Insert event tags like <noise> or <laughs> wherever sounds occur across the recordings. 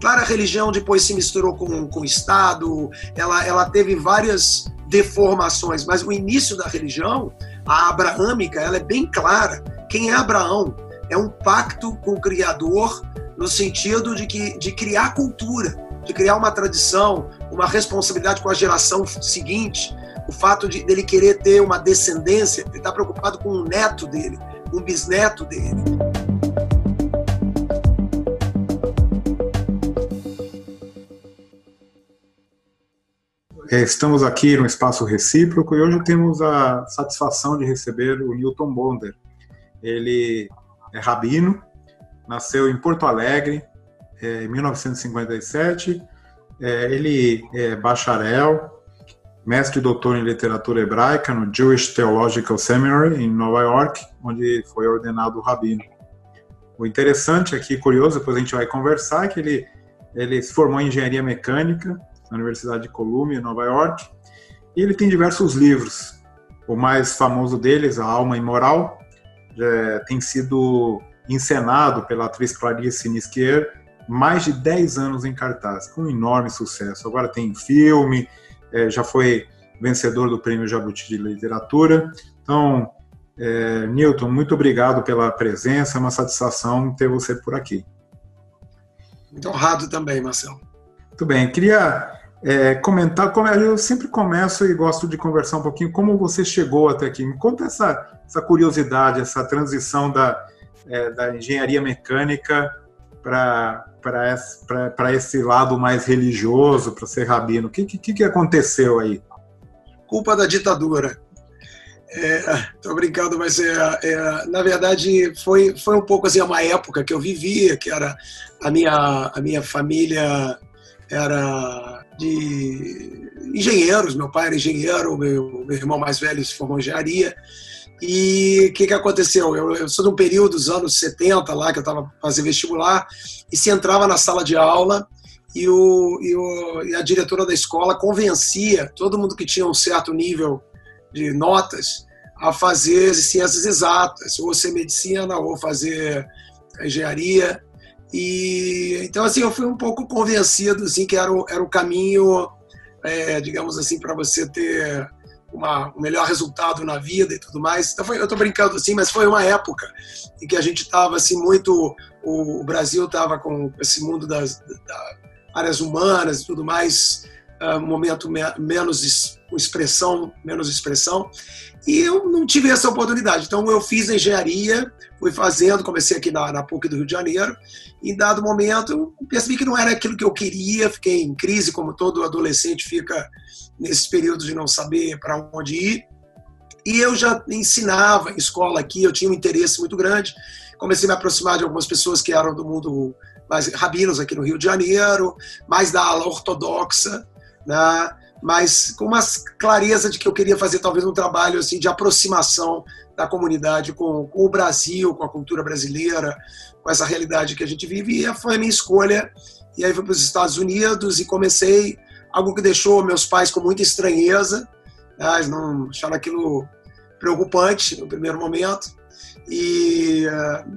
Claro, a religião depois se misturou com, com o Estado, ela, ela teve várias deformações, mas o início da religião, a abraâmica, ela é bem clara. Quem é Abraão? É um pacto com o Criador no sentido de, que, de criar cultura, de criar uma tradição, uma responsabilidade com a geração seguinte, o fato de dele querer ter uma descendência, ele está preocupado com o neto dele, o bisneto dele. Estamos aqui no Espaço Recíproco e hoje temos a satisfação de receber o Newton Bonder. Ele é rabino, nasceu em Porto Alegre é, em 1957. É, ele é bacharel, mestre e doutor em literatura hebraica no Jewish Theological Seminary em Nova York, onde foi ordenado rabino. O interessante aqui, curioso, depois a gente vai conversar, é que ele, ele se formou em engenharia mecânica na Universidade de Columbia, em Nova York. E ele tem diversos livros. O mais famoso deles, A Alma Imoral, tem sido encenado pela atriz Clarice Nisquier, mais de 10 anos em cartaz, com um enorme sucesso. Agora tem filme, é, já foi vencedor do Prêmio Jabuti de Literatura. Então, é, Newton, muito obrigado pela presença, é uma satisfação ter você por aqui. Muito honrado também, Marcelo. Muito bem, queria é, comentar, eu sempre começo e gosto de conversar um pouquinho como você chegou até aqui. Me conta essa, essa curiosidade, essa transição da, é, da engenharia mecânica para esse, lado mais religioso, para ser rabino. O que, que, que aconteceu aí? Culpa da ditadura. Estou é, brincando, mas é, é, na verdade foi, foi um pouco assim uma época que eu vivia, que era a minha, a minha família era de engenheiros. Meu pai era engenheiro, meu, meu irmão mais velho se formou em engenharia. E o que, que aconteceu? Eu, eu, sou de um período dos anos 70 lá, que eu estava fazendo vestibular, e se entrava na sala de aula e, o, e, o, e a diretora da escola convencia todo mundo que tinha um certo nível de notas a fazer ciências exatas, ou ser medicina, ou fazer engenharia. E então assim eu fui um pouco convencido assim que era o, era o caminho, é, digamos assim, para você ter uma, um melhor resultado na vida e tudo mais. Então foi, eu estou brincando assim, mas foi uma época em que a gente estava assim muito, o, o Brasil estava com esse mundo das, das, áreas humanas e tudo mais, uh, um momento me, menos expressão, menos expressão. E eu não tive essa oportunidade. Então eu fiz engenharia, fui fazendo, comecei aqui na, na PUC do Rio de Janeiro. Em dado momento, eu percebi que não era aquilo que eu queria, fiquei em crise, como todo adolescente fica nesses períodos de não saber para onde ir. E eu já ensinava em escola aqui, eu tinha um interesse muito grande. Comecei a me aproximar de algumas pessoas que eram do mundo mais rabinos aqui no Rio de Janeiro, mais da ala ortodoxa, né? mas com uma clareza de que eu queria fazer talvez um trabalho assim de aproximação da comunidade com, com, o Brasil, com a cultura brasileira, com essa realidade que a gente vive. E foi a minha escolha. E aí fui para os Estados Unidos e comecei algo que deixou meus pais com muita estranheza. Né? Eles não acharam aquilo preocupante no primeiro momento e,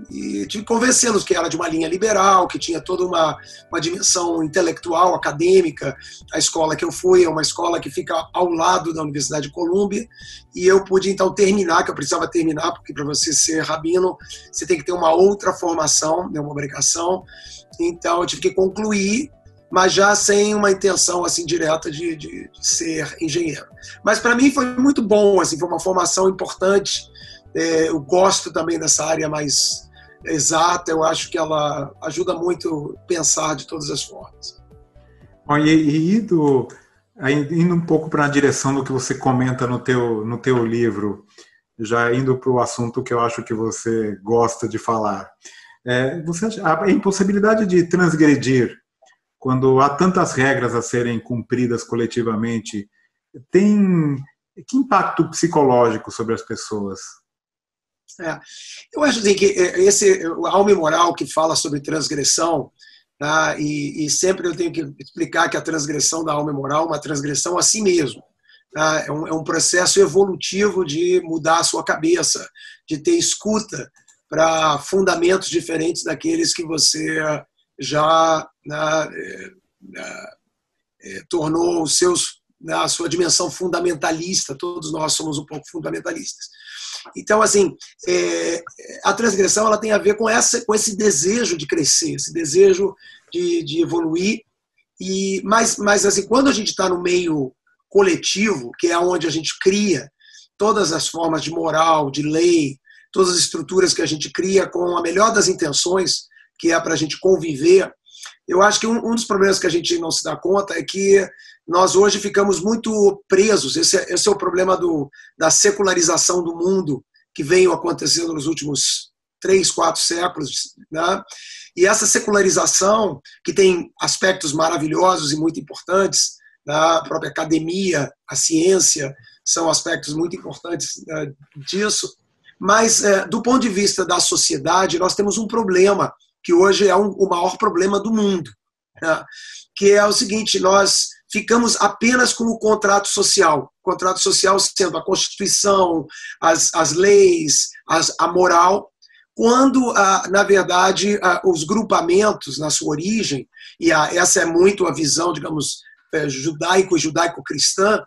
e tive convencê-los que era de uma linha liberal, que tinha toda uma, uma dimensão intelectual, acadêmica. A escola que eu fui é uma escola que fica ao lado da Universidade de Colômbia, e eu pude então terminar, que eu precisava terminar, porque para você ser rabino, você tem que ter uma outra formação, né, uma obrigação. Então eu tive que concluir mas já sem uma intenção assim direta de, de, de ser engenheiro. Mas para mim foi muito bom, assim, foi uma formação importante é, eu gosto também dessa área mais exata, eu acho que ela ajuda muito pensar de todas as formas. Bom, e, e indo, indo um pouco para a direção do que você comenta no teu, no teu livro, já indo para o assunto que eu acho que você gosta de falar. É, você acha, a impossibilidade de transgredir quando há tantas regras a serem cumpridas coletivamente tem que impacto psicológico sobre as pessoas? É. Eu acho assim, que é, esse a alma moral que fala sobre transgressão, tá? e, e, sempre eu tenho que explicar que a transgressão da alma moral é uma transgressão a si mesmo. Tá? É, um, é um processo evolutivo de mudar a sua cabeça, de ter escuta para fundamentos diferentes daqueles que você já né, é, é, tornou os seus né, a sua dimensão fundamentalista. Todos nós somos um pouco fundamentalistas. Então, assim, é, a transgressão ela tem a ver com essa, com esse desejo de crescer, esse desejo de, de evoluir. E mas, mas assim, quando a gente está no meio coletivo, que é onde a gente cria todas as formas de moral, de lei, todas as estruturas que a gente cria com a melhor das intenções, que é para a gente conviver. Eu acho que um, um, dos problemas que a gente não se dá conta é que nós hoje ficamos muito presos. Esse é, esse é o problema do, da secularização do mundo que vem acontecendo nos últimos três, quatro séculos. Né? E essa secularização, que tem aspectos maravilhosos e muito importantes, da própria academia, a ciência, são aspectos muito importantes né, disso. Mas, é, do ponto de vista da sociedade, nós temos um problema, que hoje é um, o maior problema do mundo, né? que é o seguinte: nós ficamos apenas com o contrato social. O contrato social sendo a Constituição, as, as leis, as, a moral, quando, na verdade, os grupamentos, na sua origem, e essa é muito a visão, digamos, é, judaico judaico-cristã,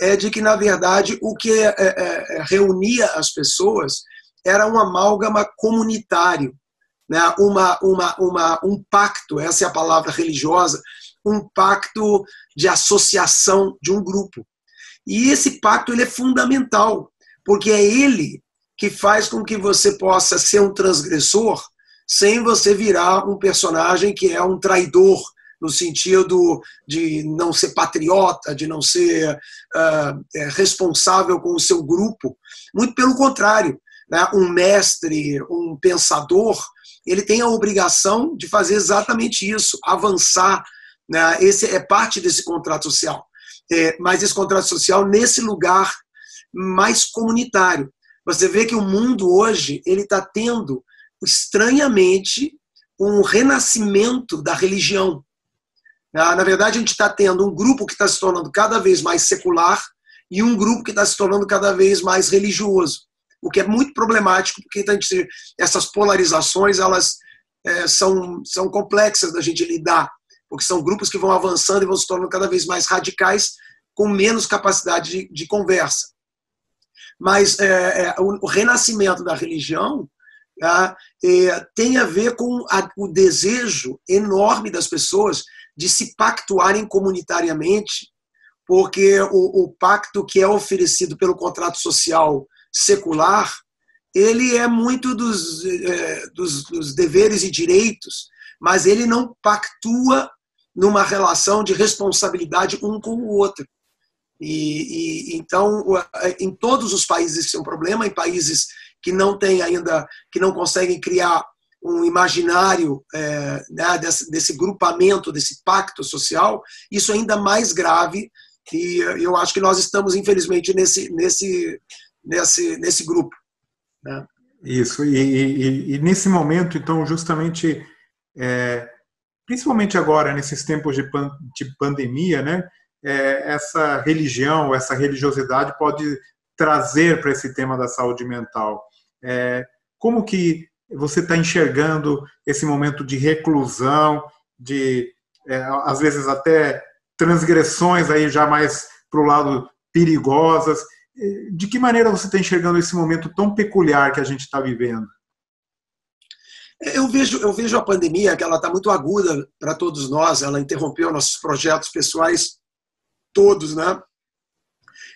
é de que, na verdade, o que é, é, reunia as pessoas era um amálgama comunitário, né? uma, uma, uma, um pacto, essa é a palavra religiosa, um pacto de associação de um grupo. E esse pacto ele é fundamental, porque é ele que faz com que você possa ser um transgressor sem você virar um personagem que é um traidor, no sentido de não ser patriota, de não ser uh, responsável com o seu grupo. Muito pelo contrário, né? um mestre, um pensador, ele tem a obrigação de fazer exatamente isso, avançar. Né? Esse é parte desse contrato social. É, mas esse contrato social nesse lugar mais comunitário. Você vê que o mundo hoje ele está tendo estranhamente um renascimento da religião. Ah, na verdade, a gente está tendo um grupo que está se tornando cada vez mais secular e um grupo que está se tornando cada vez mais religioso, o que é muito problemático, porque essas polarizações elas é, são, são complexas da gente lidar, porque são grupos que vão avançando e vão se tornando cada vez mais radicais, com menos capacidade de, de conversa. Mas é, é, o, o, renascimento da religião tá, é, tem a ver com a, o desejo enorme das pessoas de se pactuarem comunitariamente, porque o, o pacto que é oferecido pelo contrato social secular, ele é muito dos, é, dos, dos deveres e direitos, mas ele não pactua numa relação de responsabilidade um com o outro. E, e, então, em todos os países isso é um problema, em países que não têm ainda, que não conseguem criar um imaginário é, né, desse, desse, grupamento, desse pacto social, isso é ainda mais grave e eu acho que nós estamos, infelizmente, nesse, nesse, nesse, nesse grupo. Né? Isso, e, e, e, nesse momento, então, justamente, é, principalmente agora, nesses tempos de, pan, de pandemia, né, é, essa religião, essa religiosidade pode trazer para esse tema da saúde mental. É, como que você está enxergando esse momento de reclusão, de é, às vezes até transgressões aí já mais para o lado perigosas. De que maneira você está enxergando esse momento tão peculiar que a gente está vivendo? Eu vejo, eu vejo a pandemia que ela está muito aguda para todos nós. Ela interrompeu nossos projetos pessoais todos, né?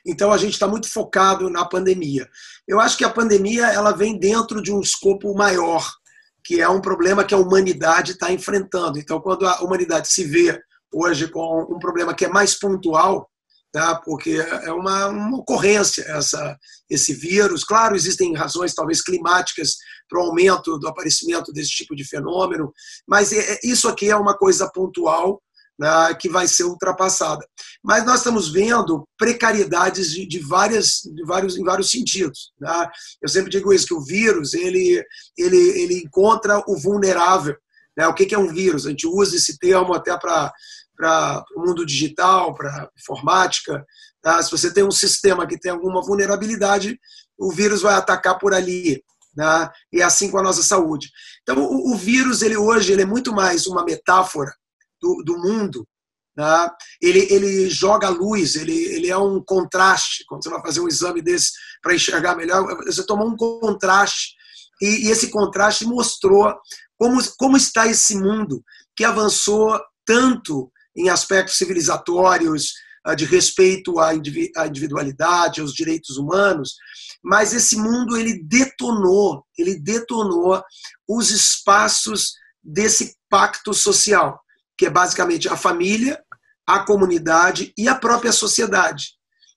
Então a gente está muito focado na pandemia. Eu acho que a pandemia ela vem dentro de um escopo maior, que é um problema que a humanidade está enfrentando. Então, quando a humanidade se vê hoje com um problema que é mais pontual, tá? porque é uma, uma ocorrência essa, esse vírus. Claro, existem razões talvez climáticas para o aumento do aparecimento desse tipo de fenômeno, mas é, é, isso aqui é uma coisa pontual né, que vai ser ultrapassada. Mas nós estamos vendo precariedades de, de, várias, de vários, em vários sentidos. Né? Eu sempre digo isso, que o vírus ele, ele, ele encontra o vulnerável. Né? O que é um vírus? A gente usa esse termo até para para o mundo digital, para informática. Tá? Se você tem um sistema que tem alguma vulnerabilidade, o vírus vai atacar por ali. Né? E é assim com a nossa saúde. Então, o, o vírus, ele hoje, ele é muito mais uma metáfora do, do mundo. Né? Ele, ele joga luz, ele, ele é um contraste. Quando você vai fazer um exame desse para enxergar melhor, você toma um contraste. E, e esse contraste mostrou como, como está esse mundo que avançou tanto em aspectos civilizatórios, ah, de respeito à individualidade, aos direitos humanos, mas esse mundo ele detonou, ele detonou os espaços desse pacto social, que é basicamente a família, a comunidade e a própria sociedade.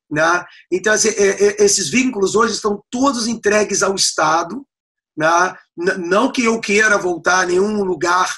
Né? Então, é, é, esses vínculos hoje estão todos entregues ao Estado. Né? Não que eu queira voltar a nenhum lugar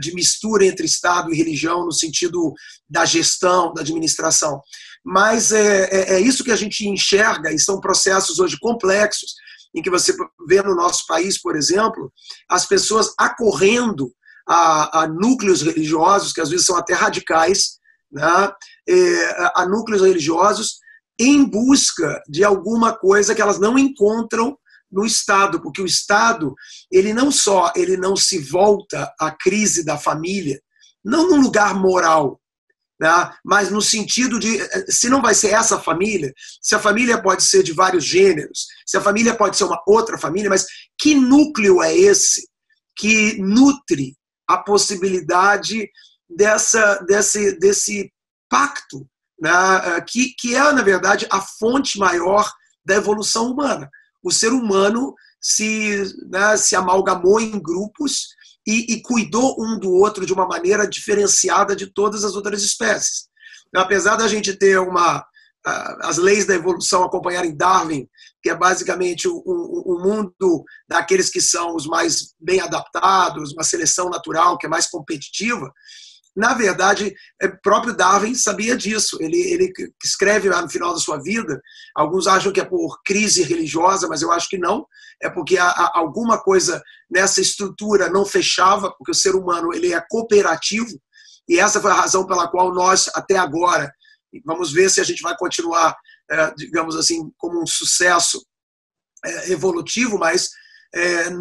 de mistura entre Estado e religião, no sentido da gestão, da administração. Mas é, é, é isso que a gente enxerga, e são processos hoje complexos, em que você vê no nosso país, por exemplo, as pessoas acorrendo a, a núcleos religiosos, que às vezes são até radicais, né? É, a núcleos religiosos, em busca de alguma coisa que elas não encontram no Estado, porque o Estado, ele não só ele não se volta à crise da família, não num lugar moral, né? mas no sentido de, se não vai ser essa família, se a família pode ser de vários gêneros, se a família pode ser uma outra família, mas que núcleo é esse que nutre a possibilidade dessa, desse, desse pacto, né? que, que é, na verdade, a fonte maior da evolução humana o ser humano se, né, se amalgamou em grupos e, e, cuidou um do outro de uma maneira diferenciada de todas as outras espécies. Apesar da gente ter uma as leis da evolução acompanharem Darwin, que é basicamente o, o, o, mundo daqueles que são os mais bem adaptados, uma seleção natural que é mais competitiva, na verdade, é, próprio Darwin sabia disso. Ele, ele escreve lá no final da sua vida, alguns acham que é por crise religiosa, mas eu acho que não. É porque a, a, alguma coisa nessa estrutura não fechava, porque o ser humano ele é cooperativo, e essa foi a razão pela qual nós, até agora, vamos ver se a gente vai continuar, é, digamos assim, como um sucesso é, evolutivo, mas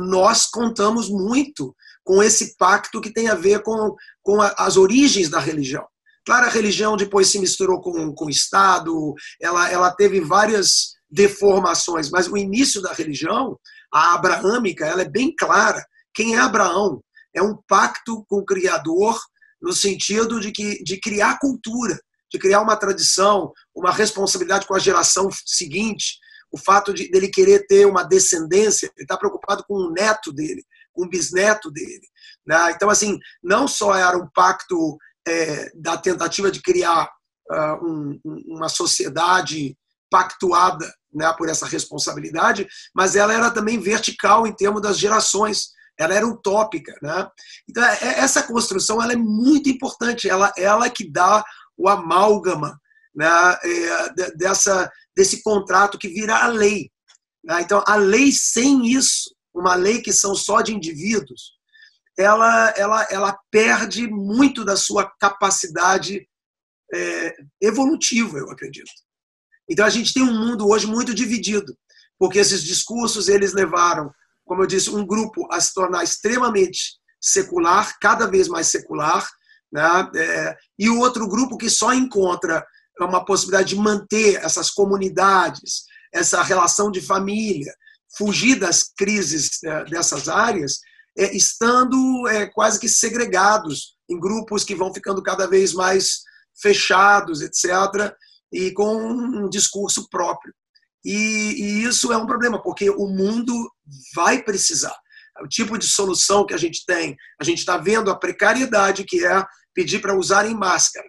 nós contamos muito com esse pacto que tem a ver com, com a, as origens da religião. Claro, a religião depois se misturou com, com o Estado, ela, ela teve várias deformações, mas o início da religião, a abraâmica, ela é bem clara. Quem é Abraão? É um pacto com o Criador no sentido de, que, de criar cultura, de criar uma tradição, uma responsabilidade com a geração seguinte, o fato de dele querer ter uma descendência, ele está preocupado com o neto dele, com o bisneto dele. Né? Então, assim, não só era um pacto é, da tentativa de criar uh, um, uma sociedade pactuada né, por essa responsabilidade, mas ela era também vertical em termos das gerações. Ela era utópica. Né? Então, é, é, essa construção ela é muito importante. Ela, ela que dá o amálgama né, é, dessa, desse contrato que vira a lei. Né? Então, a lei sem isso uma lei que são só de indivíduos, ela, ela, ela perde muito da sua capacidade é, evolutiva, eu acredito. Então a gente tem um mundo hoje muito dividido, porque esses discursos eles levaram, como eu disse, um grupo a se tornar extremamente secular, cada vez mais secular, né? É, e o outro grupo que só encontra uma possibilidade de manter essas comunidades, essa relação de família, fugir das crises é, dessas áreas, é, estando é, quase que segregados em grupos que vão ficando cada vez mais fechados, etc., e com um discurso próprio. E, e isso é um problema, porque o mundo vai precisar. O tipo de solução que a gente tem, a gente está vendo a precariedade que é pedir para usarem máscara.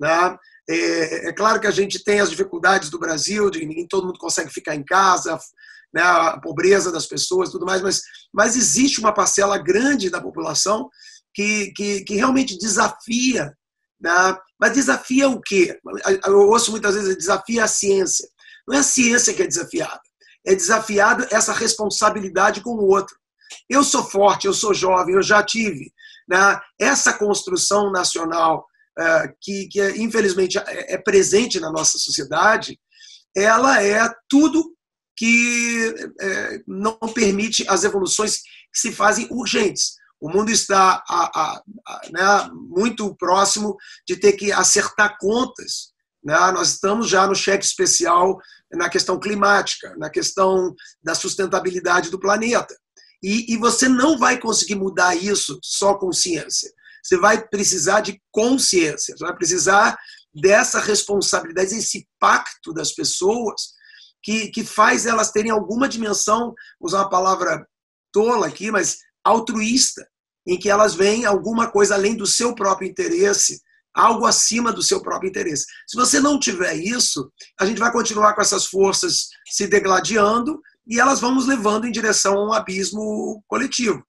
Né? É, é, claro que a gente tem as dificuldades do Brasil, de nem todo mundo consegue ficar em casa, né, a pobreza das pessoas tudo mais, mas, mas existe uma parcela grande da população que, que, que realmente desafia. Né, mas desafia o quê? Eu ouço muitas vezes, desafia a ciência. Não é a ciência que é desafiada, é desafiado essa responsabilidade com o outro. Eu sou forte, eu sou jovem, eu já tive. Né, essa construção nacional uh, que, que infelizmente é, é presente na nossa sociedade, ela é tudo que é, não permite as evoluções que se fazem urgentes. O mundo está a, a, a, né, muito próximo de ter que acertar contas. Né? Nós estamos já no cheque especial na questão climática, na questão da sustentabilidade do planeta. E, e você não vai conseguir mudar isso só com ciência. Você vai precisar de consciência, você vai precisar dessa responsabilidade, desse pacto das pessoas que, que faz elas terem alguma dimensão, usar uma palavra tola aqui, mas altruísta, em que elas veem alguma coisa além do seu próprio interesse, algo acima do seu próprio interesse. Se você não tiver isso, a gente vai continuar com essas forças se degladiando e elas vão nos levando em direção a um abismo coletivo.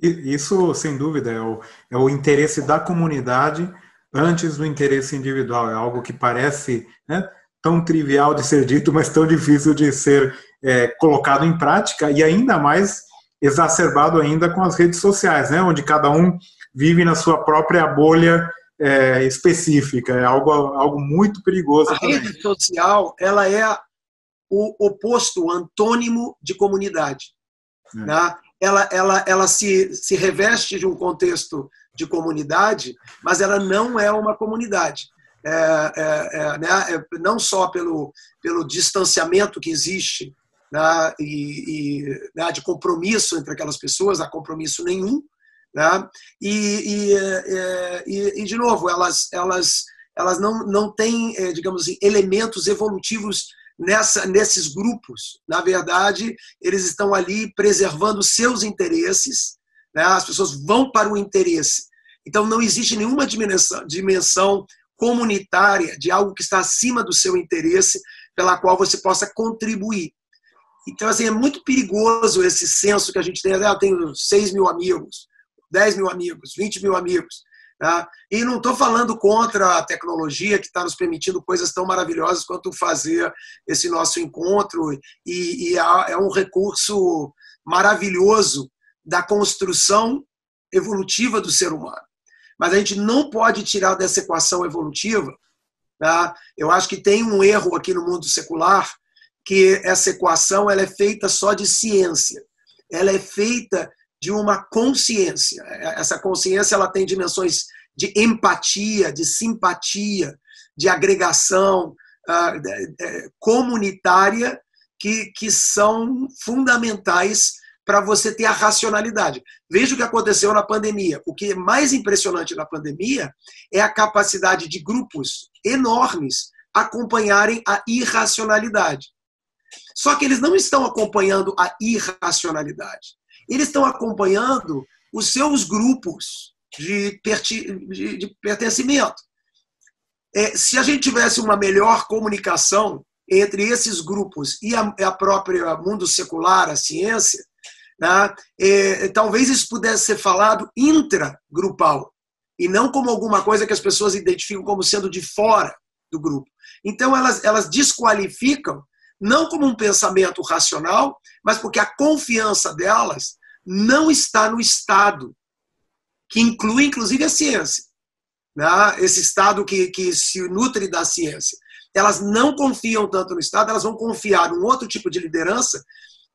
Isso, sem dúvida, é o, é o interesse da comunidade antes do interesse individual. É algo que parece né, tão trivial de ser dito, mas tão difícil de ser é, colocado em prática e ainda mais exacerbado ainda com as redes sociais, né, onde cada um vive na sua própria bolha é, específica. É algo, algo muito perigoso. A também. rede social ela é o oposto, o antônimo de comunidade. É. Né? Ela, ela, ela se, se reveste de um contexto de comunidade, mas ela não é uma comunidade. É, é, é, né? É, não só pelo, pelo distanciamento que existe né? e, e né? de compromisso entre aquelas pessoas, há compromisso nenhum, né? E, e, e, e, de novo, elas, elas, elas não, não têm, digamos assim, elementos evolutivos nessa, nesses grupos. Na verdade, eles estão ali preservando seus interesses, né? as pessoas vão para o interesse. Então, não existe nenhuma dimensão, dimensão comunitária de algo que está acima do seu interesse, pela qual você possa contribuir. Então, assim, é muito perigoso esse senso que a gente tem. Ah, eu tenho 6 mil amigos. 10 mil amigos, 20 mil amigos. Tá? E não estou falando contra a tecnologia que está nos permitindo coisas tão maravilhosas quanto fazer esse nosso encontro, e, e é um recurso maravilhoso da construção evolutiva do ser humano. Mas a gente não pode tirar dessa equação evolutiva. Tá? Eu acho que tem um erro aqui no mundo secular, que essa equação ela é feita só de ciência. Ela é feita de uma consciência. Essa consciência ela tem dimensões de empatia, de simpatia, de agregação uh, comunitária que, que são fundamentais para você ter a racionalidade. Veja o que aconteceu na pandemia. O que é mais impressionante na pandemia é a capacidade de grupos enormes acompanharem a irracionalidade. Só que eles não estão acompanhando a irracionalidade eles estão acompanhando os seus grupos de, de, de pertencimento. É, se a gente tivesse uma melhor comunicação entre esses grupos e a, a própria mundo secular, a ciência, né, é, talvez isso pudesse ser falado intragrupal e não como alguma coisa que as pessoas identificam como sendo de fora do grupo. Então elas, elas desqualificam não como um pensamento racional, mas porque a confiança delas não está no Estado, que inclui inclusive a ciência, né? esse Estado que, que se nutre da ciência. Elas não confiam tanto no Estado, elas vão confiar num outro tipo de liderança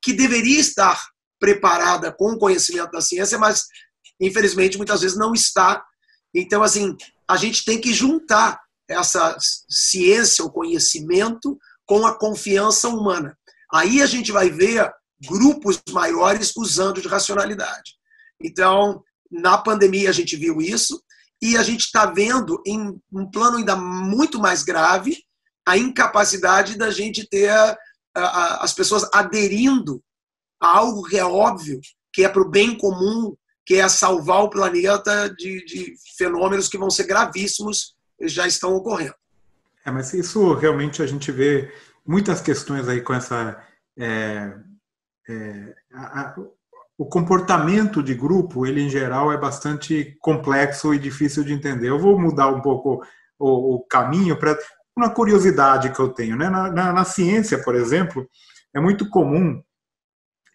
que deveria estar preparada com o conhecimento da ciência, mas infelizmente muitas vezes não está. Então, assim, a gente tem que juntar essa ciência, o conhecimento, com a confiança humana. Aí a gente vai ver grupos maiores usando de racionalidade. Então, na pandemia a gente viu isso e a gente está vendo em um plano ainda muito mais grave a incapacidade da gente ter as pessoas aderindo a algo que é óbvio, que é para o bem comum, que é salvar o planeta de, de fenômenos que vão ser gravíssimos já estão ocorrendo. É, mas isso realmente a gente vê muitas questões aí com essa é, é, a, o comportamento de grupo, ele em geral é bastante complexo e difícil de entender. Eu vou mudar um pouco o, o caminho para uma curiosidade que eu tenho. Né? Na, na, na, ciência, por exemplo, é muito comum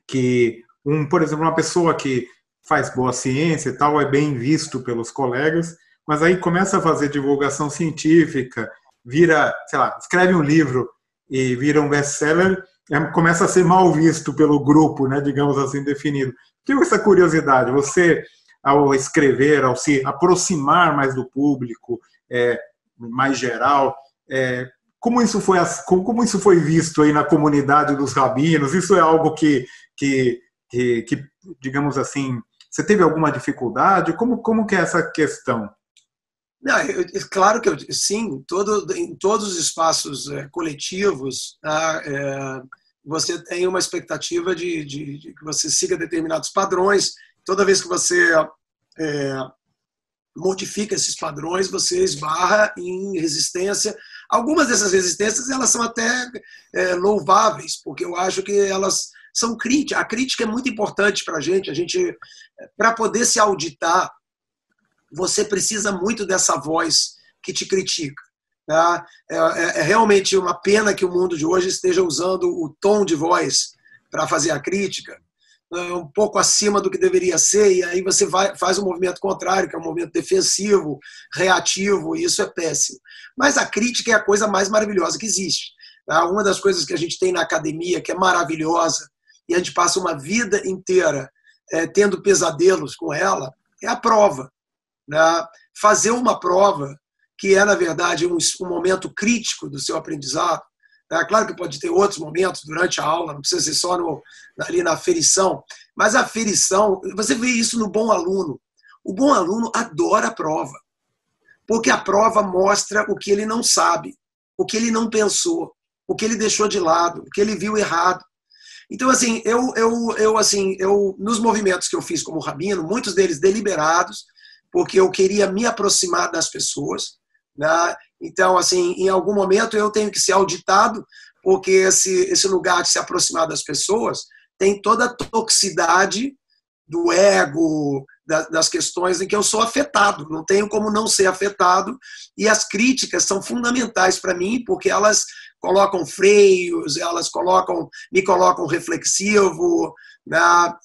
que, um, por exemplo, uma pessoa que faz boa ciência e tal é bem visto pelos colegas, mas aí começa a fazer divulgação científica, vira, sei lá, escreve um livro e vira um best-seller, é, começa a ser mal visto pelo grupo, né, digamos assim, definido. Tive essa curiosidade, você, ao escrever, ao se aproximar mais do público, é, mais geral, é, como isso foi como isso foi visto aí na comunidade dos rabinos? Isso é algo que que, que, que digamos assim, você teve alguma dificuldade? Como como que é essa questão? Não, eu, claro que eu, sim, todo, em todos os espaços é, coletivos, tá, é, você tem uma expectativa de, de, de, que você siga determinados padrões. Toda vez que você é, modifica esses padrões, você esbarra em resistência. Algumas dessas resistências elas são até é, louváveis, porque eu acho que elas são críticas. A crítica é muito importante para a gente. A gente, para poder se auditar, você precisa muito dessa voz que te critica. Tá? É, é, é realmente uma pena que o mundo de hoje esteja usando o tom de voz para fazer a crítica, um pouco acima do que deveria ser, e aí você vai, faz um movimento contrário, que é um movimento defensivo, reativo, e isso é péssimo. Mas a crítica é a coisa mais maravilhosa que existe. Tá? Uma das coisas que a gente tem na academia, que é maravilhosa, e a gente passa uma vida inteira é, tendo pesadelos com ela, é a prova. Né? Fazer uma prova, que é, na verdade, um, um momento crítico do seu aprendizado, é claro que pode ter outros momentos durante a aula, não precisa ser só no, ali na aferição, mas a aferição, você vê isso no bom aluno. O bom aluno adora a prova, porque a prova mostra o que ele não sabe, o que ele não pensou, o que ele deixou de lado, o que ele viu errado. Então, assim, eu, eu, eu, assim, eu nos movimentos que eu fiz como rabino, muitos deles deliberados, porque eu queria me aproximar das pessoas, né? Então, assim, em algum momento eu tenho que ser auditado, porque esse, esse lugar de se aproximar das pessoas tem toda a toxicidade do ego, das questões em que eu sou afetado, não tenho como não ser afetado, e as críticas são fundamentais para mim, porque elas colocam freios, elas colocam, me colocam reflexivo, né?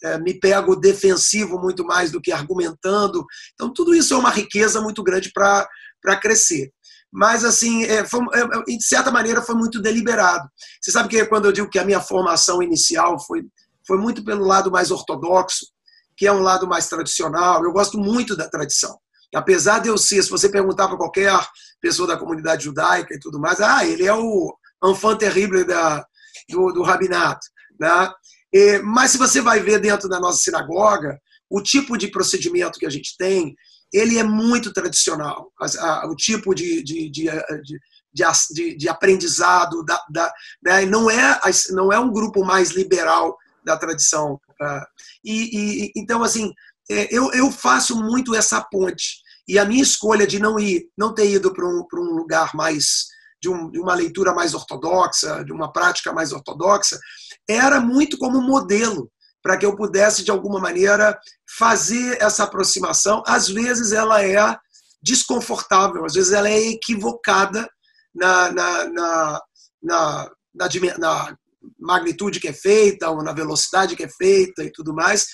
É, me pego defensivo muito mais do que argumentando. Então, tudo isso é uma riqueza muito grande para crescer mas assim, é, foi, é, de certa maneira foi muito deliberado. Você sabe que quando eu digo que a minha formação inicial foi, foi muito pelo lado mais ortodoxo, que é um lado mais tradicional, eu gosto muito da tradição. Apesar de eu ser, se você perguntar para qualquer pessoa da comunidade judaica e tudo mais, ah, ele é o enfant terrible da, do, do rabinato. Né? E, mas se você vai ver dentro da nossa sinagoga, o tipo de procedimento que a gente tem, ele é muito tradicional. O tipo de, de, de, de, de aprendizado da, da, né? não, é, não é um grupo mais liberal da tradição. Tá? E, e então, assim, é, eu, eu faço muito essa ponte. E a minha escolha de não ir, não ter ido para um, um lugar mais de, um, de, uma leitura mais ortodoxa, de uma prática mais ortodoxa, era muito como modelo para que eu pudesse, de alguma maneira, fazer essa aproximação. Às vezes ela é desconfortável, às vezes ela é equivocada na, na, na, na, na, magnitude que é feita, ou na velocidade que é feita e tudo mais,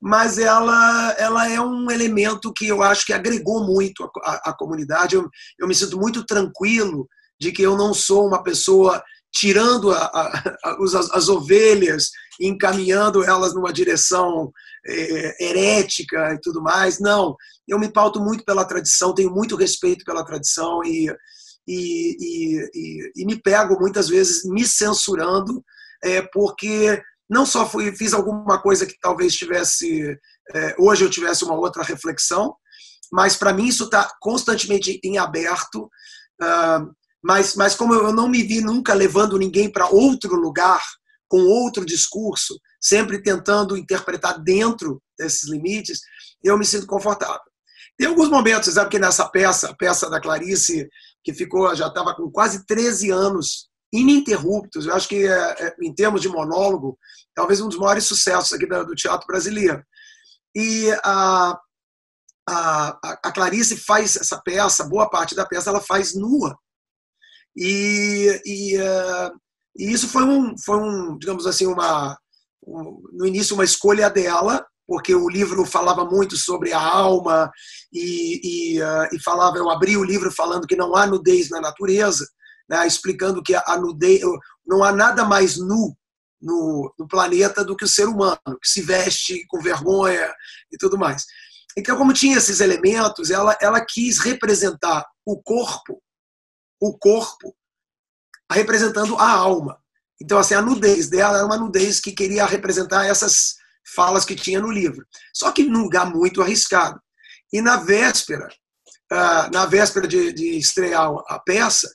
mas ela, ela é um elemento que eu acho que agregou muito a, a, a comunidade. Eu, eu me sinto muito tranquilo de que eu não sou uma pessoa tirando a, a, as, as, ovelhas encaminhando elas numa direção é, herética e tudo mais. Não, eu me pauto muito pela tradição, tenho muito respeito pela tradição e, e, e, e, e me pego muitas vezes me censurando, é, porque não só fui, fiz alguma coisa que talvez tivesse, é, hoje eu tivesse uma outra reflexão, mas para mim isso está constantemente em aberto. Uh, mas, mas como eu não me vi nunca levando ninguém para outro lugar, com outro discurso, sempre tentando interpretar dentro desses limites, eu me sinto confortável. Tem alguns momentos, sabe que nessa peça, a peça da Clarice, que ficou, já estava com quase 13 anos ininterruptos, eu acho que é, é, em termos de monólogo, talvez um dos maiores sucessos aqui do teatro brasileiro. E a, a, a Clarice faz essa peça, boa parte da peça ela faz nua. E, e, uh, e isso foi um, foi um, digamos assim, uma, um, no início uma escolha dela, porque o livro falava muito sobre a alma e, e, uh, e falava, eu abri o livro falando que não há nudez na natureza, né, explicando que a nudez, não há nada mais nu no, no, planeta do que o ser humano, que se veste com vergonha e tudo mais. Então, como tinha esses elementos, ela, ela quis representar o corpo, o corpo, representando a alma. Então, assim, a nudez dela era uma nudez que queria representar essas falas que tinha no livro. Só que num lugar muito arriscado. E na véspera, ah, na véspera de, de estrear a peça,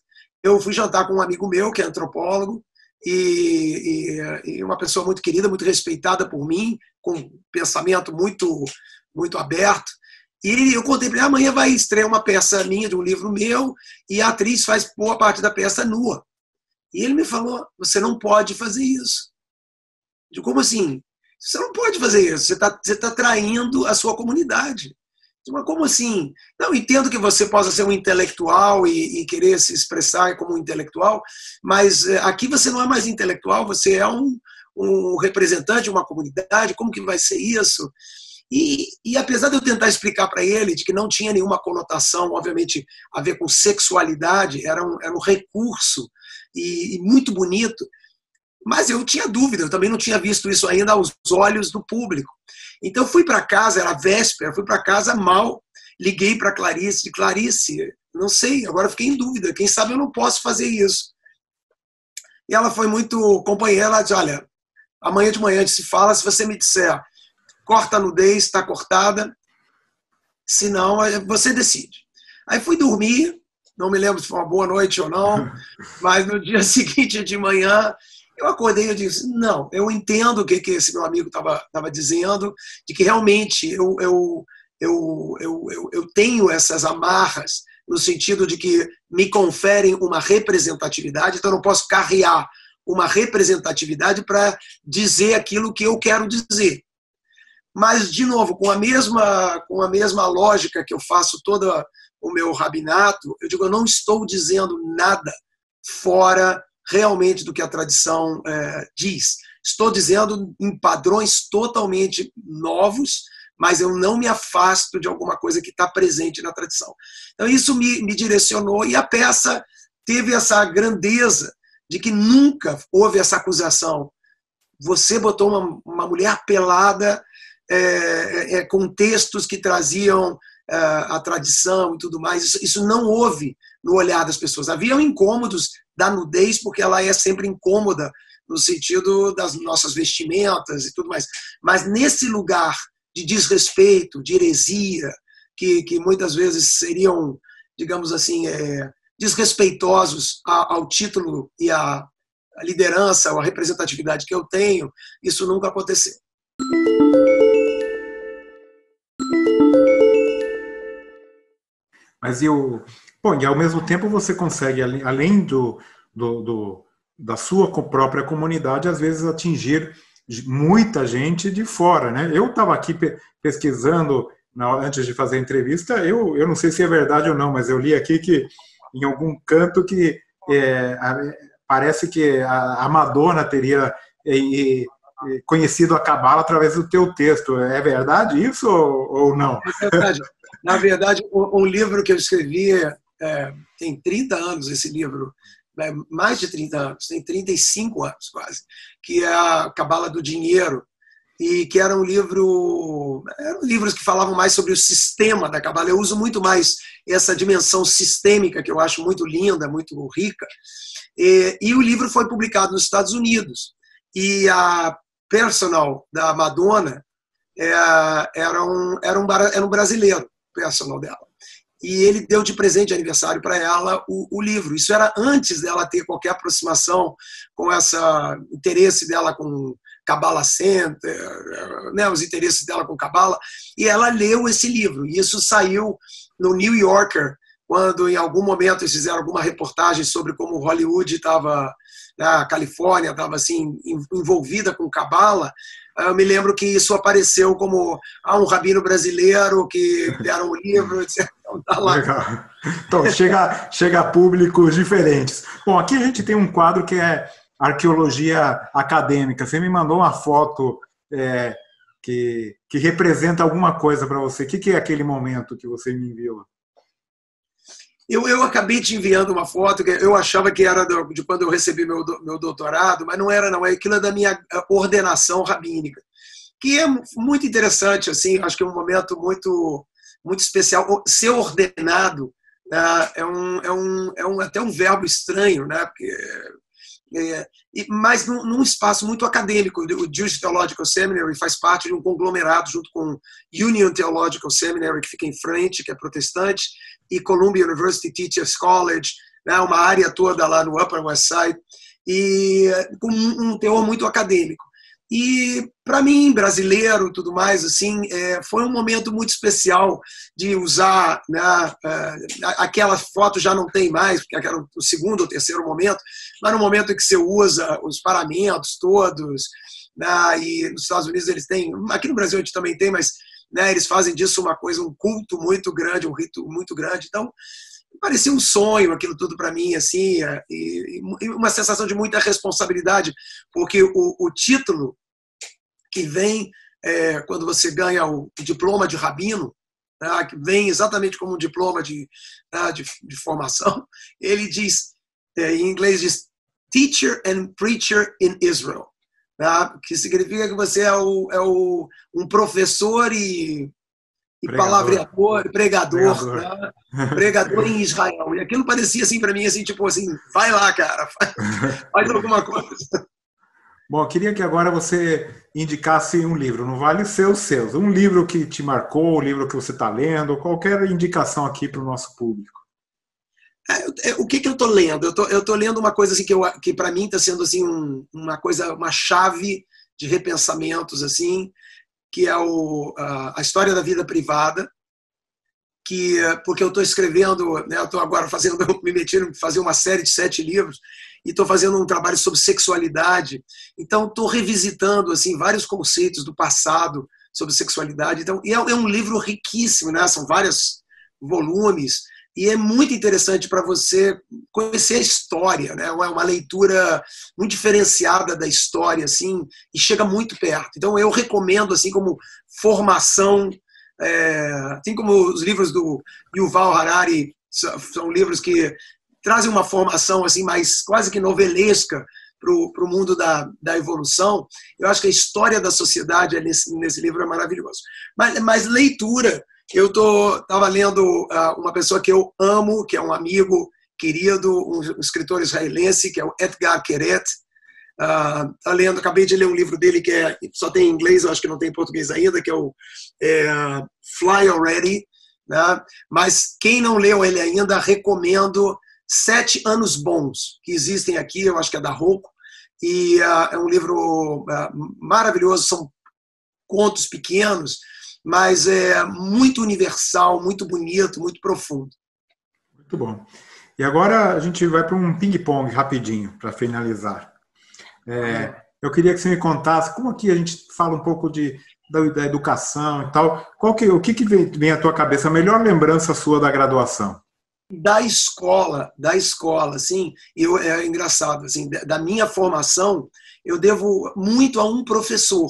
eu fui jantar com um amigo meu, que é antropólogo, e, e, e, uma pessoa muito querida, muito respeitada por mim, com um pensamento muito, muito aberto. E eu contei para ele, amanhã vai estrear uma peça minha, de um livro meu, e a atriz faz boa parte da peça nua. E ele me falou, você não pode fazer isso. Digo, como assim? Você não pode fazer isso, você está você tá traindo a sua comunidade. Mas como assim? Não, entendo que você possa ser um intelectual e, e, querer se expressar como um intelectual, mas eh, aqui você não é mais intelectual, você é um, um representante de uma comunidade, como que vai ser isso? E, e apesar de eu tentar explicar para ele de que não tinha nenhuma conotação, obviamente, a ver com sexualidade, era um, era um recurso e, e muito bonito, mas eu tinha dúvida, eu também não tinha visto isso ainda aos olhos do público. Então fui para casa, era véspera, fui para casa mal, liguei para Clarice, Clarice, não sei, agora fiquei em dúvida, quem sabe eu não posso fazer isso. E ela foi muito companheira, ela disse, olha, amanhã de manhã a gente se fala, se você me disser, corta a nudez, está cortada, se não, você decide. Aí fui dormir, não me lembro se foi uma boa noite ou não, <laughs> mas no dia <laughs> seguinte de manhã eu acordei e disse, não, eu entendo o que, que esse meu amigo estava dizendo, de que realmente eu, eu, eu, eu, eu, eu tenho essas amarras no sentido de que me conferem uma representatividade, então eu não posso carrear uma representatividade para dizer aquilo que eu quero dizer. Mas, de novo, com a mesma, com a mesma lógica que eu faço todo o meu rabinato, eu digo, eu não estou dizendo nada fora realmente do que a tradição é, diz. Estou dizendo em padrões totalmente novos, mas eu não me afasto de alguma coisa que está presente na tradição. Então, isso me, me direcionou e a peça teve essa grandeza de que nunca houve essa acusação. Você botou uma, uma mulher pelada é, é, é com textos que traziam a tradição e tudo mais. Isso, isso não houve no olhar das pessoas. Haviam incômodos da nudez, porque ela é sempre incômoda no sentido das nossas vestimentas e tudo mais. Mas nesse lugar de desrespeito, de heresia, que, que muitas vezes seriam, digamos assim, é, desrespeitosos ao, título e à liderança ou à representatividade que eu tenho, isso nunca aconteceu. Mas eu, Bom, e ao mesmo tempo você consegue, além do, do, do, da sua própria comunidade, às vezes atingir muita gente de fora, né? Eu estava aqui pesquisando antes de fazer a entrevista, eu, eu não sei se é verdade ou não, mas eu li aqui que em algum canto que é, parece que a, Madonna teria conhecido a Cabala através do teu texto. É verdade isso ou, ou não? É verdade. Na verdade, um livro que eu escrevi é, tem 30 anos esse livro, né, mais de 30 anos, tem 35 anos quase, que é a Cabala do Dinheiro, e que era um livro, eram livros que falavam mais sobre o sistema da Cabala. Eu uso muito mais essa dimensão sistêmica, que eu acho muito linda, muito rica. E, e o livro foi publicado nos Estados Unidos. E a personal da Madonna é, era, um, era, um, era um brasileiro, personal dela e ele deu de presente de aniversário para ela o, o, livro. Isso era antes dela ter qualquer aproximação com esse interesse dela com Kabbalah Center, né, os interesses dela com Kabbalah, e ela leu esse livro. E isso saiu no New Yorker, quando em algum momento eles fizeram alguma reportagem sobre como Hollywood estava, né, a Califórnia estava assim envolvida com Kabbalah, eu me lembro que isso apareceu como ah, um rabino brasileiro que deram um livro, etc. Então, tá lá. Legal. Então, chega, chega a públicos diferentes. Bom, aqui a gente tem um quadro que é arqueologia acadêmica. Você me mandou uma foto é, que, que representa alguma coisa para você. O que, que é aquele momento que você me enviou? Eu, eu acabei te enviando uma foto que eu achava que era de quando eu recebi meu, meu doutorado, mas não era, não. É aquilo da minha ordenação rabínica, que é muito interessante, assim, acho que é um momento muito, muito especial. Ser ordenado né, é, um, é, um, é um, até um verbo estranho, né? Porque é, mas num, num, espaço muito acadêmico. O Jewish Theological Seminary faz parte de um conglomerado junto com Union Theological Seminary, que fica em frente, que é protestante, e Columbia University Teachers College, né, uma área toda lá no Upper West Side, e com um teor muito acadêmico. E para mim, brasileiro, tudo mais, assim, é, foi um momento muito especial de usar, né, é, aquela foto já não tem mais, porque era o segundo ou terceiro momento, mas no momento em que você usa os paramentos todos, né, e nos Estados Unidos eles têm, aqui no Brasil a gente também tem, mas né, eles fazem disso uma coisa, um culto muito grande, um rito muito grande. Então, parecia um sonho aquilo tudo para mim, assim, é, e, e, uma sensação de muita responsabilidade, porque o, o título que vem é, quando você ganha o diploma de rabino, né, que vem exatamente como um diploma de, né, de, de, formação, <laughs> ele diz, é, em inglês diz Teacher and Preacher in Israel, né, que significa que você é, o, é o, um professor e, e pregador. palavreador, pregador, pregador. Né, pregador em <laughs> Israel. E aquilo parecia assim para mim, assim, tipo assim, vai lá, cara, faz, faz alguma coisa. Bom, eu queria que agora você indicasse um livro, não vale ser os seus, um livro que te marcou, um livro que você está lendo, qualquer indicação aqui para o nosso público. É, é, o que, que eu estou lendo? Eu estou lendo uma coisa assim que, que para mim está sendo assim um, uma coisa, uma chave de repensamentos assim, que é o, a, a história da vida privada, que porque eu estou escrevendo, né, eu estou agora fazendo, <laughs> me metendo fazer uma série de sete livros e estou fazendo um trabalho sobre sexualidade. Então, estou revisitando assim vários conceitos do passado sobre sexualidade. Então, é, é um livro riquíssimo, né? São vários volumes e é muito interessante para você conhecer a história, né? É uma leitura muito diferenciada da história, assim, e chega muito perto. Então, eu recomendo assim como formação, é, assim como os livros do Yuval Harari são livros que trazem uma formação assim mais quase que novelesca para o mundo da, da evolução. Eu acho que a história da sociedade nesse, nesse livro é maravilhoso. Mas, mas leitura, eu estava lendo uh, uma pessoa que eu amo, que é um amigo querido, um escritor israelense, que é o Edgar Keret. Uh, tá lendo, acabei de ler um livro dele que é, só tem em inglês, eu acho que não tem em português ainda, que é o é, Fly Already. Né? Mas quem não leu ele ainda, recomendo Sete Anos Bons, que existem aqui, eu acho que é da Rouco, e uh, é um livro uh, maravilhoso, são contos pequenos, mas é muito universal, muito bonito, muito profundo. Muito bom. E agora a gente vai para um ping-pong rapidinho, para finalizar. É, eu queria que você me contasse como aqui a gente fala um pouco de, da, da educação e tal. Qual que, o que, que vem, vem à tua cabeça, a melhor lembrança sua da graduação? da escola, da escola, assim, eu, é engraçado, assim, da minha formação, eu devo muito a um professor,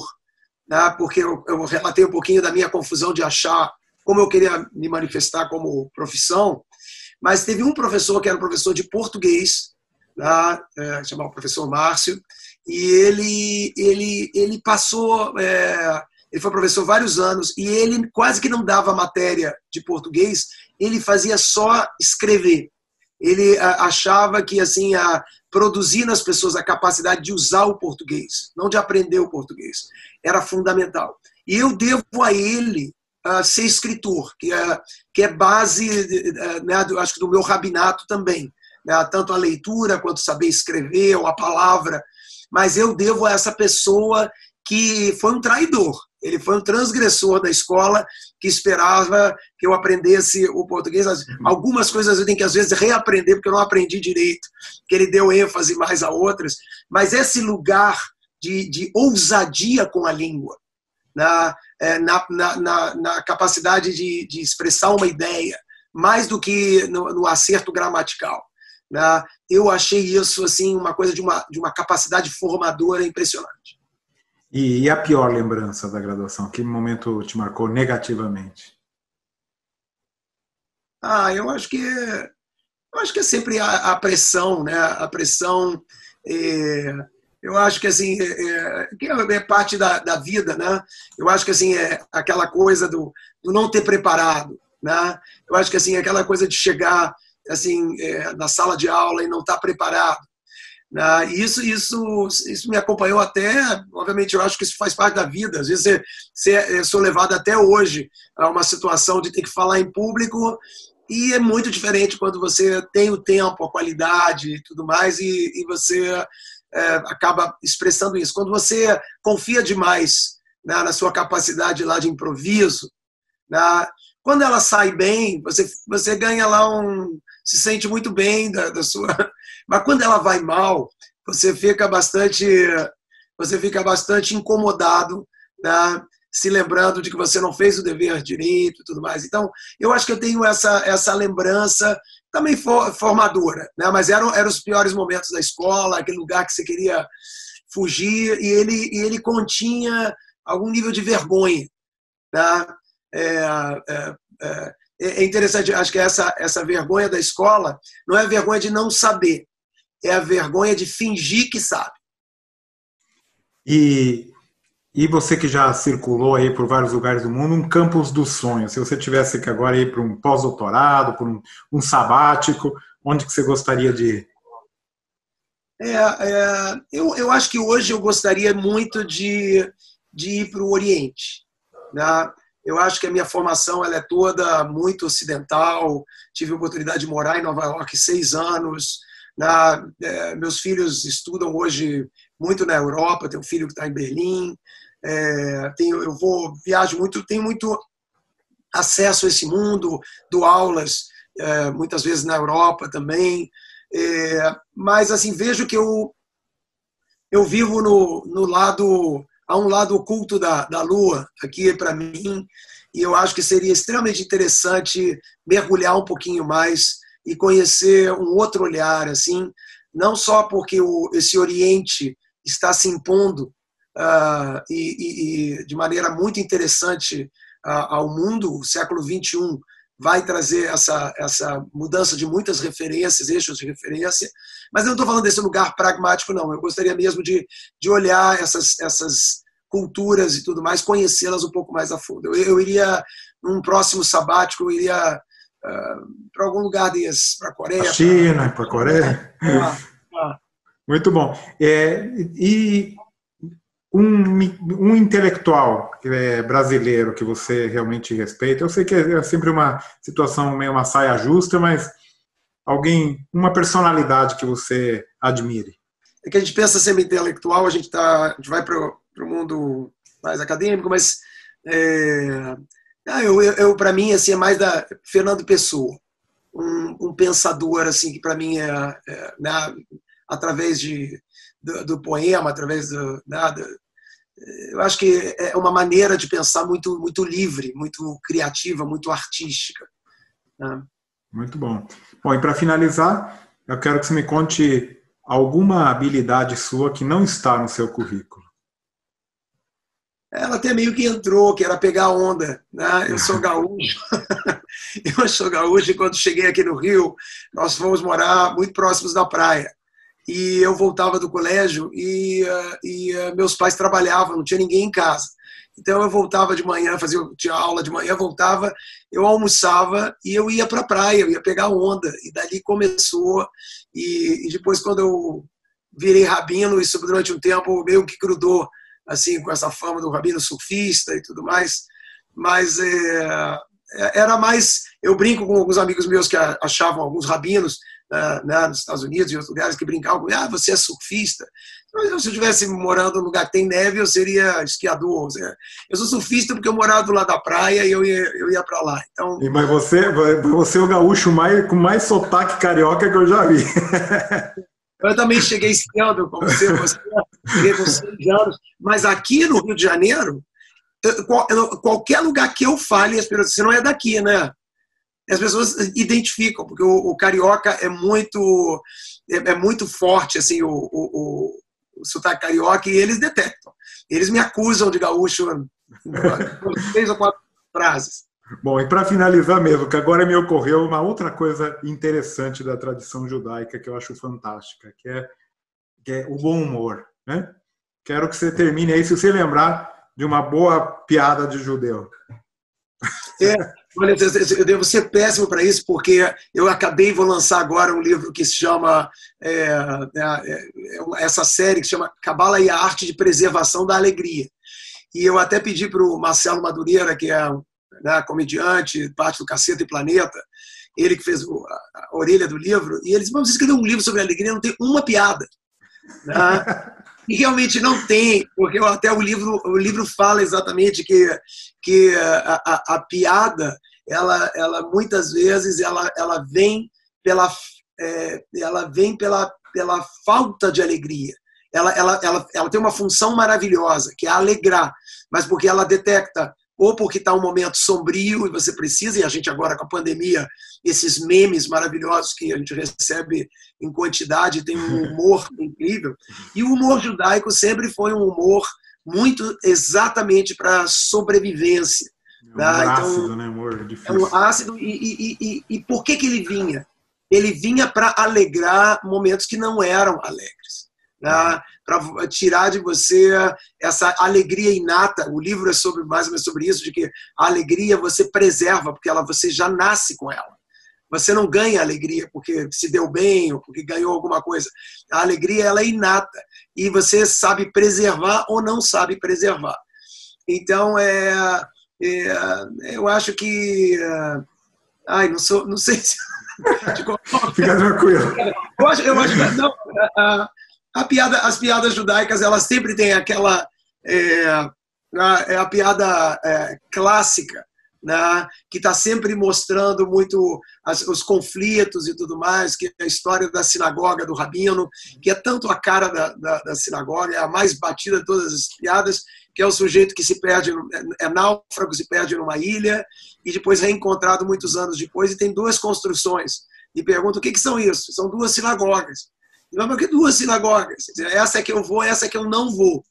né, porque eu, eu relatei um pouquinho da minha confusão de achar como eu queria me manifestar como profissão, mas teve um professor que era um professor de português, né, é, chamava o professor Márcio, e ele, ele, ele passou, é, ele foi professor vários anos, e ele quase que não dava matéria de português, ele fazia só escrever. Ele achava que assim a produzir nas pessoas a capacidade de usar o português, não de aprender o português, era fundamental. E eu devo a ele uh, ser escritor, que é, que é base, uh, né, do, acho que do meu rabinato também, né, tanto a leitura quanto saber escrever ou a palavra. Mas eu devo a essa pessoa que foi um traidor. Ele foi um transgressor da escola que esperava que eu aprendesse o português. Uhum. Algumas coisas eu tenho que, às vezes, reaprender, porque eu não aprendi direito, que ele deu ênfase mais a outras. Mas esse lugar de, de ousadia com a língua, na, é, na, na, na capacidade de, de, expressar uma ideia, mais do que no, no acerto gramatical. Né? Eu achei isso assim uma coisa de uma, de uma capacidade formadora impressionante. E, a pior lembrança da graduação? Que momento te marcou negativamente? Ah, eu acho que Eu acho que é sempre a, a pressão, né? A pressão. É, eu acho que assim é, é, é parte da, da, vida, né? Eu acho que assim é aquela coisa do, do não ter preparado, né? Eu acho que assim aquela coisa de chegar assim é, na sala de aula e não estar tá preparado. Né? Isso, isso, isso me acompanhou até, obviamente, eu acho que isso faz parte da vida. Às vezes você, você sou levado até hoje a uma situação de ter que falar em público e é muito diferente quando você tem o tempo, a qualidade e tudo mais, e, e você é, acaba expressando isso. Quando você confia demais né, na sua capacidade lá de improviso, né, quando ela sai bem, você, você ganha lá um. Se sente muito bem da, da sua. <laughs> Mas quando ela vai mal, você fica bastante. Você fica bastante incomodado, né? se lembrando de que você não fez o dever direito e tudo mais. Então, eu acho que eu tenho essa, essa lembrança também formadora, né? mas eram, eram os piores momentos da escola, aquele lugar que você queria fugir, e ele, e ele continha algum nível de vergonha. Né? É, é, é, é interessante, acho que essa, essa vergonha da escola não é a vergonha de não saber, é a vergonha de fingir que sabe. E e você que já circulou aí por vários lugares do mundo, um campus dos sonhos. Se você tivesse que agora ir para um pós-doutorado, para um, um, sabático, onde que você gostaria de ir? É, é, eu, eu acho que hoje eu gostaria muito de, de ir para o Oriente. Né? Eu acho que a minha formação ela é toda muito ocidental. Tive a oportunidade de morar em Nova York seis anos. Na, é, meus filhos estudam hoje muito na Europa. Tenho um filho que está em Berlim. É, tenho, eu vou viajo muito, tenho muito acesso a esse mundo, dou aulas é, muitas vezes na Europa também, é, mas assim vejo que eu eu vivo no, no lado a um lado oculto da, da Lua aqui para mim e eu acho que seria extremamente interessante mergulhar um pouquinho mais e conhecer um outro olhar assim, não só porque o, esse Oriente está se impondo uh, e, e, de maneira muito interessante uh, ao mundo. O século XXI vai trazer essa, essa mudança de muitas referências, eixos de referência, mas eu não estou falando desse lugar pragmático, não. Eu gostaria mesmo de, de olhar essas, essas culturas e tudo mais, conhecê-las um pouco mais a fundo. Eu, eu iria, num próximo sabático, eu iria uh, para algum lugar desses, para a Coreia. A China, para a Coreia. Ah, ah. Muito bom. É, e um, um intelectual é brasileiro que você realmente respeita? Eu sei que é sempre uma situação meio uma saia justa, mas alguém, uma personalidade que você admire? É que a gente pensa sempre intelectual, a gente, tá, a gente vai para o mundo mais acadêmico, mas é, ah, eu, eu, para mim assim é mais da Fernando Pessoa, um, um pensador assim que para mim é, é né, através de do, do, poema, através do, né, eu acho que é uma maneira de pensar muito, muito livre, muito criativa, muito artística. Né? Muito bom. Bom, e para finalizar, eu quero que você me conte alguma habilidade sua que não está no seu currículo. Ela até meio que entrou, que era pegar onda. Né? Eu sou <laughs> gaúcho. <laughs> eu sou gaúcho e quando cheguei aqui no Rio, nós fomos morar muito próximos da praia e eu voltava do colégio e, uh, e uh, meus pais trabalhavam, não tinha ninguém em casa. Então eu voltava de manhã, fazia tinha aula de manhã, voltava, eu almoçava e eu ia para a praia, eu ia pegar onda. E dali começou. E, e, depois, quando eu virei rabino, isso durante um tempo meio que grudou assim com essa fama do rabino surfista e tudo mais. Mas é, era mais. Eu brinco com alguns amigos meus que achavam alguns rabinos né, nos Estados Unidos e outros lugares que brincavam com ah, você é surfista. Mas se eu estivesse morando num lugar que tem neve, eu seria esquiador. Eu sou surfista porque eu morava do lado da praia e eu ia, eu ia para lá. Então, e, mas você, você é o gaúcho mais, com mais sotaque carioca que eu já vi. <laughs> Eu também cheguei esquiando, como você, você com seis anos. Mas aqui no Rio de Janeiro, qualquer lugar que eu fale, as pessoas, você não é daqui, né? as pessoas identificam, porque o, o carioca é muito é, é, muito forte, assim, o, o, o, sotaque carioca, e eles detectam. Eles me acusam de gaúcho <laughs> três ou quatro frases. Bom, e para finalizar mesmo, que agora me ocorreu uma outra coisa interessante da tradição judaica que eu acho fantástica, que é, que é o bom humor. Né? Quero que você termine aí, se você lembrar de uma boa piada de judeu. É, olha, eu devo ser péssimo para isso, porque eu acabei, vou lançar agora um livro que se chama, é, é, é, essa série que se chama Cabala e a Arte de Preservação da Alegria. E eu até pedi para o Marcelo Madureira, que é né, comediante, parte do Caceta e Planeta, ele que fez a, orelha do livro, e ele disse, vamos escrever um livro sobre alegria, não tem uma piada. Né? <laughs> E realmente não tem, porque até o livro, o livro fala exatamente que, que a, a, a piada, ela, ela muitas vezes ela, ela vem pela é, ela vem pela, pela falta de alegria. Ela, ela, ela, ela tem uma função maravilhosa, que é alegrar, mas porque ela detecta ou porque está um momento sombrio e você precisa, e a gente agora com a pandemia, esses memes maravilhosos que a gente recebe em quantidade, tem um <laughs> humor incrível. E o humor judaico sempre foi um humor muito exatamente para sobrevivência. É um tá? então, ácido, né, amor? É, difícil. é um ácido. E, e, e, e por que, que ele vinha? Ele vinha para alegrar momentos que não eram alegres né, para tirar de você essa alegria inata. O livro é sobre mais ou menos sobre isso, de que a alegria você preserva, porque ela você já nasce com ela. Você não ganha alegria porque se deu bem ou porque ganhou alguma coisa. A alegria ela é inata e você sabe preservar ou não sabe preservar. Então é, é eu acho que ai não sou não sei se <laughs> Fica tranquilo. Eu acho, eu acho que não, a piada, as piadas judaicas elas sempre têm aquela é, a, é a piada é, clássica, né, que está sempre mostrando muito as, os conflitos e tudo mais, que é a história da sinagoga do rabino, que é tanto a cara da, da, da sinagoga, é a mais batida de todas as piadas, que é o sujeito que se perde, é, é náufrago, se perde numa ilha e depois reencontrado muitos anos depois e tem duas construções. E pergunta o que, que são isso? São duas sinagogas. Mas que duas sinagogas? Essa é que eu vou, essa é que eu não vou.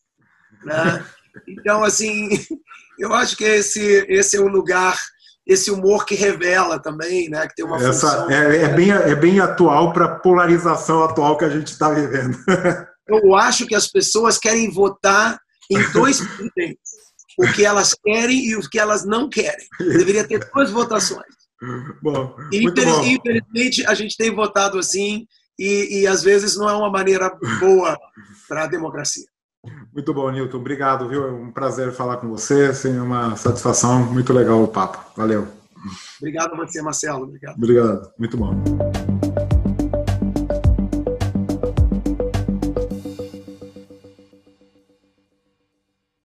Né? Então, assim, <laughs> eu acho que esse, esse é o lugar, esse humor que revela também, né? Que tem uma Essa função. É, é, bem, é bem atual para a polarização atual que a gente está vivendo. <laughs> Eu acho que as pessoas querem votar em dois <laughs> presidentes. O que elas querem e o que elas não querem. Deveria ter duas votações. Bom, e, infelizmente, a gente tem votado assim e, e às vezes não é uma maneira boa para a democracia. Muito bom, Nilton. Obrigado, viu? É um prazer falar com você. Assim, uma satisfação. Muito legal o papo. Valeu. Obrigado a você, Marcelo. Obrigado. Obrigado. Muito bom.